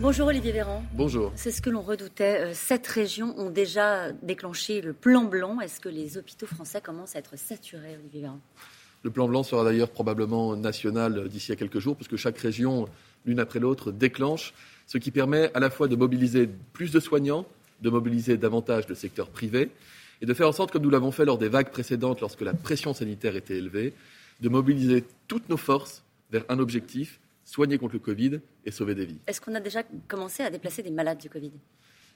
Bonjour Olivier Véran. Bonjour. C'est ce que l'on redoutait. Euh, sept régions ont déjà déclenché le plan blanc. Est-ce que les hôpitaux français commencent à être saturés, Olivier Véran? Le plan blanc sera d'ailleurs probablement national d'ici à quelques jours, puisque chaque région, l'une après l'autre, déclenche, ce qui permet à la fois de mobiliser plus de soignants, de mobiliser davantage le secteur privé, et de faire en sorte, comme nous l'avons fait lors des vagues précédentes, lorsque la pression sanitaire était élevée, de mobiliser toutes nos forces vers un objectif, soigner contre le Covid et sauver des vies. Est-ce qu'on a déjà commencé à déplacer des malades du Covid?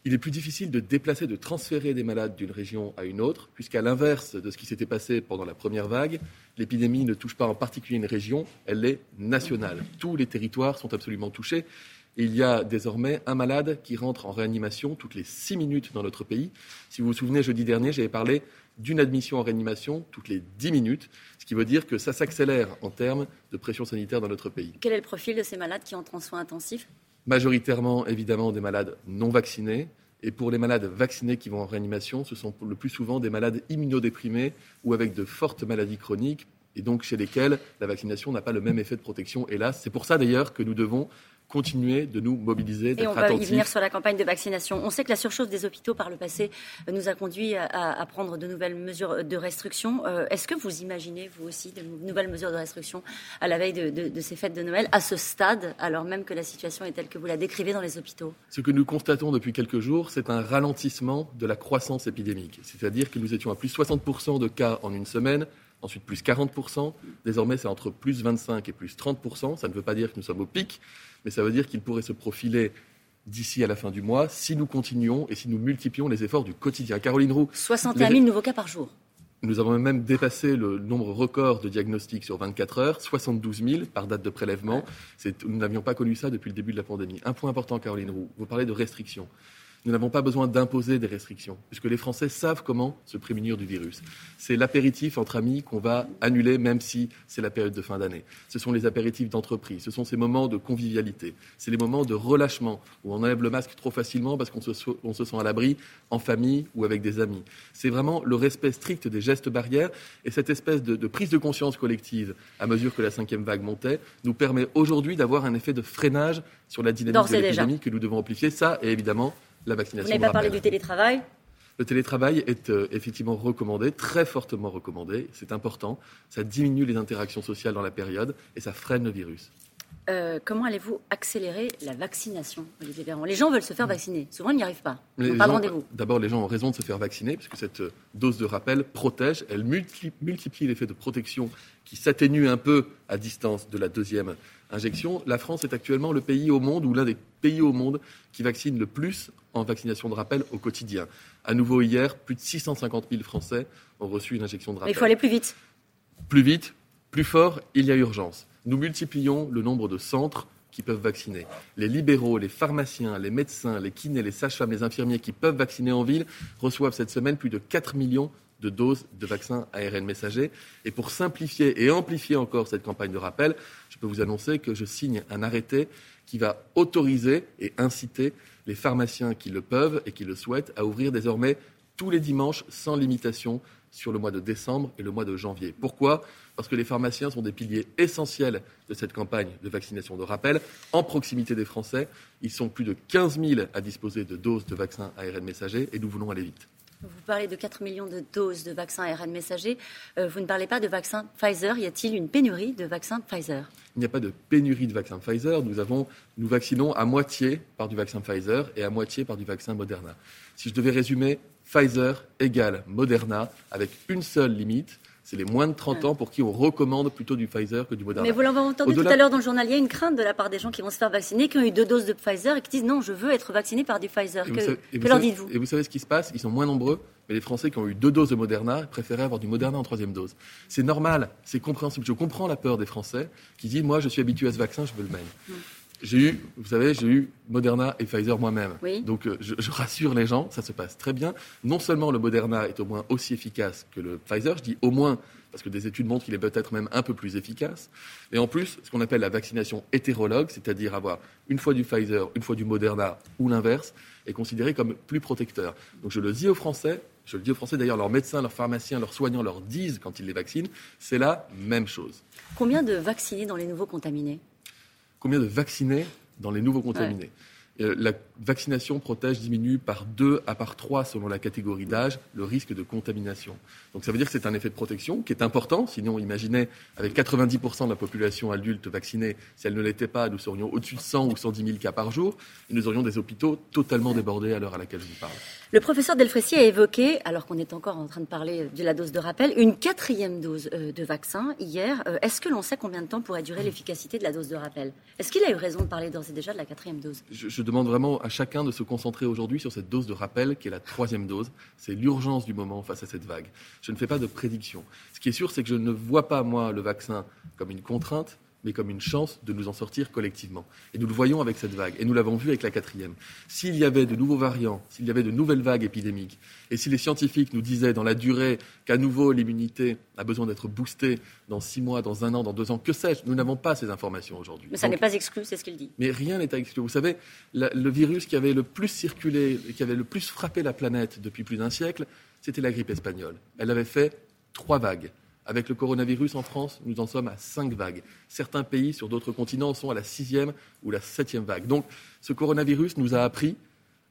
Il est plus difficile de déplacer, de transférer des malades d'une région à une autre, puisqu'à l'inverse de ce qui s'était passé pendant la première vague, l'épidémie ne touche pas en particulier une région, elle est nationale. Tous les territoires sont absolument touchés. Et il y a désormais un malade qui rentre en réanimation toutes les six minutes dans notre pays. Si vous vous souvenez, jeudi dernier, j'avais parlé d'une admission en réanimation toutes les dix minutes, ce qui veut dire que ça s'accélère en termes de pression sanitaire dans notre pays. Quel est le profil de ces malades qui entrent en soins intensifs? Majoritairement, évidemment, des malades non vaccinés. Et pour les malades vaccinés qui vont en réanimation, ce sont le plus souvent des malades immunodéprimés ou avec de fortes maladies chroniques, et donc chez lesquels la vaccination n'a pas le même effet de protection, hélas. C'est pour ça d'ailleurs que nous devons continuer de nous mobiliser, Et on va y venir sur la campagne de vaccination. On sait que la surchauffe des hôpitaux par le passé euh, nous a conduit à, prendre de nouvelles mesures de restriction. Euh, est-ce que vous imaginez, vous aussi, de nouvelles mesures de restriction à la veille de, ces fêtes de Noël, à ce stade, alors même que la situation est telle que vous la décrivez dans les hôpitaux? Ce que nous constatons depuis quelques jours, c'est un ralentissement de la croissance épidémique. C'est-à-dire que nous étions à plus 60% de cas en une semaine ensuite plus 40%. Désormais, c'est entre plus 25 et plus 30%. Ça ne veut pas dire que nous sommes au pic, mais ça veut dire qu'il pourrait se profiler d'ici à la fin du mois si nous continuons et si nous multiplions les efforts du quotidien. Caroline Roux. 61 000 nouveaux cas par jour. Nous avons même dépassé le nombre record de diagnostics sur 24 heures, 72 000 par date de prélèvement. Nous n'avions pas connu ça depuis le début de la pandémie. Un point important, Caroline Roux, vous parlez de restrictions. Nous n'avons pas besoin d'imposer des restrictions, puisque les Français savent comment se prémunir du virus. C'est l'apéritif entre amis qu'on va annuler, même si c'est la période de fin d'année. Ce sont les apéritifs d'entreprise, ce sont ces moments de convivialité, c'est les moments de relâchement, où on enlève le masque trop facilement parce qu'on se, se sent à l'abri en famille ou avec des amis. C'est vraiment le respect strict des gestes barrières et cette espèce de, de prise de conscience collective, à mesure que la cinquième vague montait, nous permet aujourd'hui d'avoir un effet de freinage sur la dynamique de l'épidémie que nous devons amplifier. Ça, et évidemment, la vaccination. Vous n'avez pas parlé du télétravail le télétravail est euh, effectivement recommandé, très fortement recommandé. C'est important. Ça diminue les interactions sociales dans la période et ça freine le virus. Euh, comment allez-vous accélérer la vaccination, Olivier Véran? Les gens veulent se faire vacciner. Souvent, ils n'y arrivent pas. pas de rendez-vous. D'abord, les gens ont raison de se faire vacciner, puisque cette euh, dose de rappel protège. Elle multiplie l'effet de protection qui s'atténue un peu à distance de la deuxième injection. La France est actuellement le pays au monde, ou l'un des pays au monde, qui vaccine le plus en vaccination de rappel au quotidien. À nouveau hier, plus de 650 000 Français ont reçu une injection de rappel. Mais il faut aller plus vite. Plus vite, plus fort, il y a urgence. Nous multiplions le nombre de centres qui peuvent vacciner. Les libéraux, les pharmaciens, les médecins, les kinés, les sages-femmes, les infirmiers qui peuvent vacciner en ville reçoivent cette semaine plus de 4 millions de doses de vaccins ARN messager. Et pour simplifier et amplifier encore cette campagne de rappel, je peux vous annoncer que je signe un arrêté qui va autoriser et inciter les pharmaciens qui le peuvent et qui le souhaitent à ouvrir désormais tous les dimanches sans limitation sur le mois de décembre et le mois de janvier. Pourquoi? Parce que les pharmaciens sont des piliers essentiels de cette campagne de vaccination de rappel, en proximité des Français. Ils sont plus de 15 000 à disposer de doses de vaccins ARN messager et nous voulons aller vite. Vous parlez de 4 millions de doses de vaccins ARN messager. Euh, vous ne parlez pas de vaccins Pfizer. Y a-t-il une pénurie de vaccins Pfizer? Il n'y a pas de pénurie de vaccins Pfizer. Nous, avons, nous vaccinons à moitié par du vaccin Pfizer et à moitié par du vaccin Moderna. Si je devais résumer, Pfizer égale Moderna avec une seule limite, c'est les moins de 30 ans pour qui on recommande plutôt du Pfizer que du Moderna. Mais vous l'avez entendu tout à l'heure dans le journal, il y a une crainte de la part des gens qui vont se faire vacciner, qui ont eu deux doses de Pfizer et qui disent non, je veux être vacciné par du Pfizer. que, leur dites-vous? Et vous savez ce qui se passe? Ils sont moins nombreux, mais les Français qui ont eu deux doses de Moderna préféraient avoir du Moderna en troisième dose. C'est normal, c'est compréhensible. Je comprends la peur des Français qui disent moi, je suis habitué à ce vaccin, je veux le même. Mm. J'ai eu, vous savez, j'ai eu Moderna et Pfizer moi-même. Donc euh, je, rassure les gens, ça se passe très bien. Non seulement le Moderna est au moins aussi efficace que le Pfizer, je dis au moins parce que des études montrent qu'il est peut-être même un peu plus efficace. Et en plus, ce qu'on appelle la vaccination hétérologue, c'est-à-dire avoir une fois du Pfizer, une fois du Moderna ou l'inverse, est considéré comme plus protecteur. Donc je le dis aux Français, je le dis aux Français d'ailleurs, leurs médecins, leurs pharmaciens, leurs soignants leur disent quand ils les vaccinent, c'est la même chose. Combien de vaccinés dans les nouveaux contaminés? Combien de vaccinés dans les nouveaux contaminés la vaccination protège diminue par 2 à par 3 selon la catégorie d'âge le risque de contamination. Donc ça veut dire que c'est un effet de protection qui est important. Sinon, imaginez, avec 90% de la population adulte vaccinée, si elle ne l'était pas, nous serions au-dessus de 100 ou 110 000 cas par jour et nous aurions des hôpitaux totalement débordés à l'heure à laquelle je vous parle. Le professeur Delfrécy a évoqué, alors qu'on est encore en train de parler de la dose de rappel, une quatrième dose euh, de vaccin hier. Euh, est-ce que l'on sait combien de temps pourrait durer l'efficacité de la dose de rappel? Est-ce qu'il a eu raison de parler d'ores et déjà de la quatrième dose? Je, demande vraiment à chacun de se concentrer aujourd'hui sur cette dose de rappel qui est la troisième dose. C'est l'urgence du moment face à cette vague. Je ne fais pas de prédiction. Ce qui est sûr, c'est que je ne vois pas, moi, le vaccin comme une contrainte, mais comme une chance de nous en sortir collectivement. Et nous le voyons avec cette vague, et nous l'avons vu avec la quatrième. S'il y avait de nouveaux variants, s'il y avait de nouvelles vagues épidémiques, et si les scientifiques nous disaient dans la durée qu'à nouveau l'immunité a besoin d'être boostée dans six mois, dans un an, dans deux ans, que sais-je, nous n'avons pas ces informations aujourd'hui. Mais ça n'est pas exclu, c'est ce qu'il dit. Mais rien n'est exclu. Vous savez, le virus qui avait le plus circulé, qui avait le plus frappé la planète depuis plus d'un siècle, c'était la grippe espagnole. Elle avait fait trois vagues. Avec le coronavirus en France, nous en sommes à cinq vagues. Certains pays sur d'autres continents sont à la sixième ou la septième vague. Donc ce coronavirus nous a appris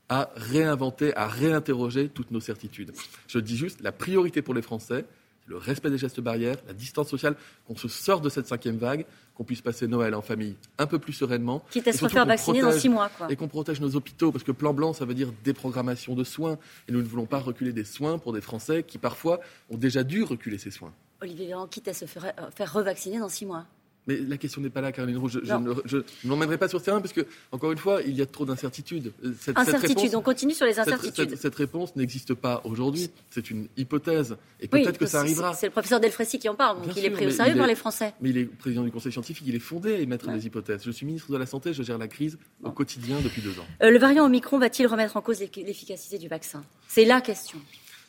à réinventer, à réinterroger toutes nos certitudes. Je dis juste, la priorité pour les Français, c'est le respect des gestes barrières, la distance sociale, qu'on se sorte de cette cinquième vague, qu'on puisse passer Noël en famille un peu plus sereinement. Quitte à se faire vacciner dans six mois. Quoi. Et qu'on protège nos hôpitaux, parce que plan blanc, ça veut dire déprogrammation de soins. Et nous ne voulons pas reculer des soins pour des Français qui, parfois, ont déjà dû reculer ces soins. Olivier Véran, quitte à se faire, euh, faire revacciner dans six mois mais la question n'est pas là, Caroline Roux. Je, ne m'emmènerai pas sur ce terrain parce que, encore une fois, il y a trop d'incertitudes. Euh, incertitudes, on continue sur les incertitudes. Cette, réponse n'existe pas aujourd'hui. C'est une hypothèse. Et peut-être que ça arrivera. C'est le professeur Delfrécy qui en parle, donc il est pris au sérieux par les Français. Mais il est président du Conseil scientifique, il est fondé à émettre des hypothèses. Je suis ministre de la Santé, je gère la crise au quotidien depuis deux ans. Euh, le variant Omicron va-t-il remettre en cause l'efficacité du vaccin? C'est la question.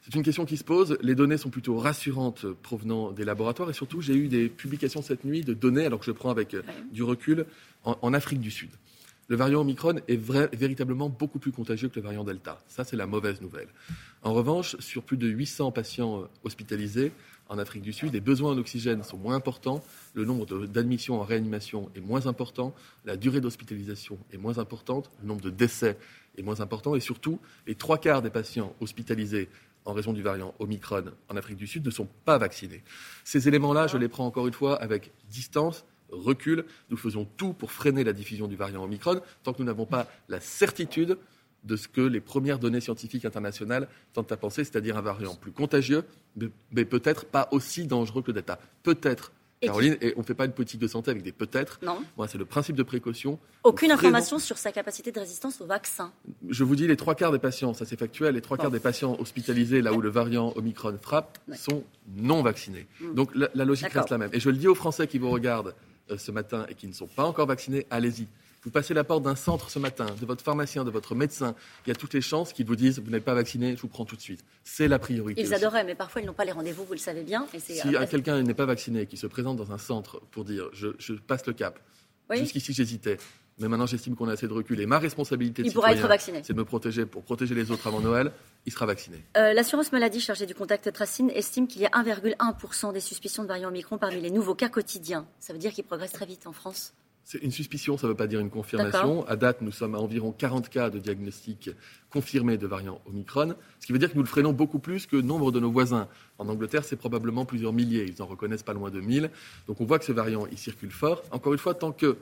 C'est une question qui se pose. Les données sont plutôt rassurantes provenant des laboratoires et surtout, j'ai eu des publications cette nuit de données, alors que je prends avec euh, du recul, en, Afrique du Sud. Le variant Omicron est, véritablement beaucoup plus contagieux que le variant Delta. Ça, c'est la mauvaise nouvelle. En revanche, sur plus de 800 patients euh, hospitalisés en Afrique du Sud, les besoins en oxygène sont moins importants, le nombre d'admissions en réanimation est moins important, la durée d'hospitalisation est moins importante, le nombre de décès est moins important et surtout, les trois quarts des patients hospitalisés en raison du variant Omicron en Afrique du Sud ne sont pas vaccinés. Ces éléments-là, je les prends encore une fois avec distance, recul. Nous faisons tout pour freiner la diffusion du variant Omicron tant que nous n'avons pas la certitude de ce que les premières données scientifiques internationales tentent à penser, c'est-à-dire un variant plus contagieux, mais, peut-être pas aussi dangereux que le Delta. Peut-être Caroline, et on ne fait pas une politique de santé avec des peut-être. Non. c'est le principe de précaution. Aucune information sur sa capacité de résistance au vaccin. Je vous dis, les trois quarts des patients, ça c'est factuel, les trois quarts des patients hospitalisés là où le variant Omicron frappe sont non vaccinés. Hmm. Donc la, logique reste la même. Et je le dis aux Français qui vous regardent euh, ce matin et qui ne sont pas encore vaccinés, allez-y. Vous passez la porte d'un centre ce matin, de votre pharmacien, de votre médecin, il y a toutes les chances qu'ils vous disent vous n'êtes pas vacciné, je vous prends tout de suite. C'est la priorité. Ils adoreraient, mais parfois ils n'ont pas les rendez-vous, vous le savez bien. si quelqu'un n'est pas vacciné qui se présente dans un centre pour dire je, passe le cap, jusqu'ici j'hésitais, mais maintenant j'estime qu'on a assez de recul et ma responsabilité de c'est de me protéger pour protéger les autres avant Noël, il sera vacciné. Euh, l'assurance maladie chargée du contact tracing estime qu'il y a 1,1% des suspicions de variant Omicron parmi les nouveaux cas quotidiens. Ça veut dire qu'ils progressent très vite en France c'est une suspicion, ça ne veut pas dire une confirmation. À date, nous sommes à environ 40 cas de diagnostic confirmés de variant Omicron, ce qui veut dire que nous le freinons beaucoup plus que nombre de nos voisins. En Angleterre, c'est probablement plusieurs milliers. Ils en reconnaissent pas loin de 1000. Donc on voit que ce variant, il circule fort. Encore une fois, tant que,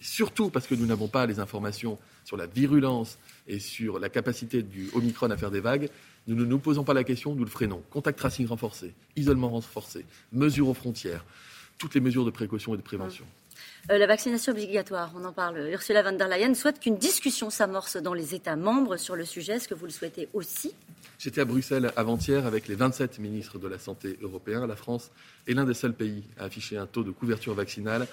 surtout parce que nous n'avons pas les informations sur la virulence et sur la capacité du Omicron à faire des vagues, nous ne nous posons pas la question, nous le freinons. Contact tracing renforcé, isolement renforcé, mesures aux frontières, toutes les mesures de précaution et de prévention. Euh, la vaccination obligatoire, on en parle. Ursula von der Leyen souhaite qu'une discussion s'amorce dans les États membres sur le sujet. Est-ce que vous le souhaitez aussi? J'étais à Bruxelles avant-hier avec les 27 ministres de la Santé européens. La France est l'un des seuls pays à afficher un taux de couverture vaccinale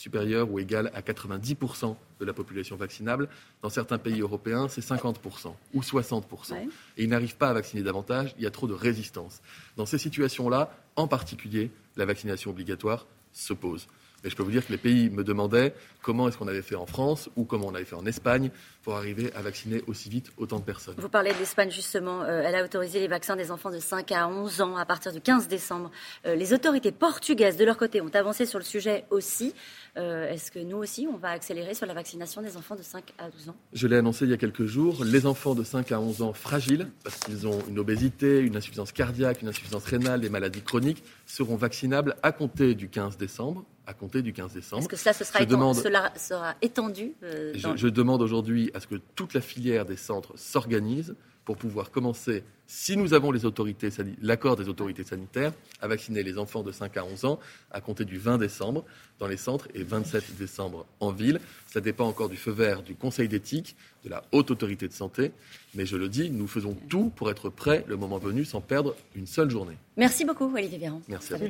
supérieur ou égal à 90% de la population vaccinable. Dans certains pays européens, c'est 50% ou 60%. Et ils n'arrivent pas à vacciner davantage, il y a trop de résistance. Dans ces situations-là, en particulier, la vaccination obligatoire se pose. Mais je peux vous dire que les pays me demandaient comment est-ce qu'on avait fait en France ou comment on avait fait en Espagne pour arriver à vacciner aussi vite autant de personnes. Vous parlez de l'Espagne justement. Euh, elle a autorisé les vaccins des enfants de 5 à 11 ans à partir du 15 décembre. Euh, les autorités portugaises, de leur côté, ont avancé sur le sujet aussi. Euh, est-ce que nous aussi, on va accélérer sur la vaccination des enfants de 5 à 12 ans? Je l'ai annoncé il y a quelques jours. Les enfants de 5 à 11 ans fragiles, parce qu'ils ont une obésité, une insuffisance cardiaque, une insuffisance rénale, des maladies chroniques, seront vaccinables à compter du 15 décembre à compter du 15 décembre. Est-ce que cela, sera, demande, cela sera étendu euh, je, demande aujourd'hui à ce que toute la filière des centres s'organise pour pouvoir commencer, si nous avons l'accord des autorités sanitaires, à vacciner les enfants de 5 à 11 ans à compter du 20 décembre dans les centres et 27 décembre en ville. Ça dépend encore du feu vert du Conseil d'éthique, de la haute autorité de santé. Mais je le dis, nous faisons tout pour être prêts le moment venu sans perdre une seule journée. Merci beaucoup, Olivier Véran. Merci à vous.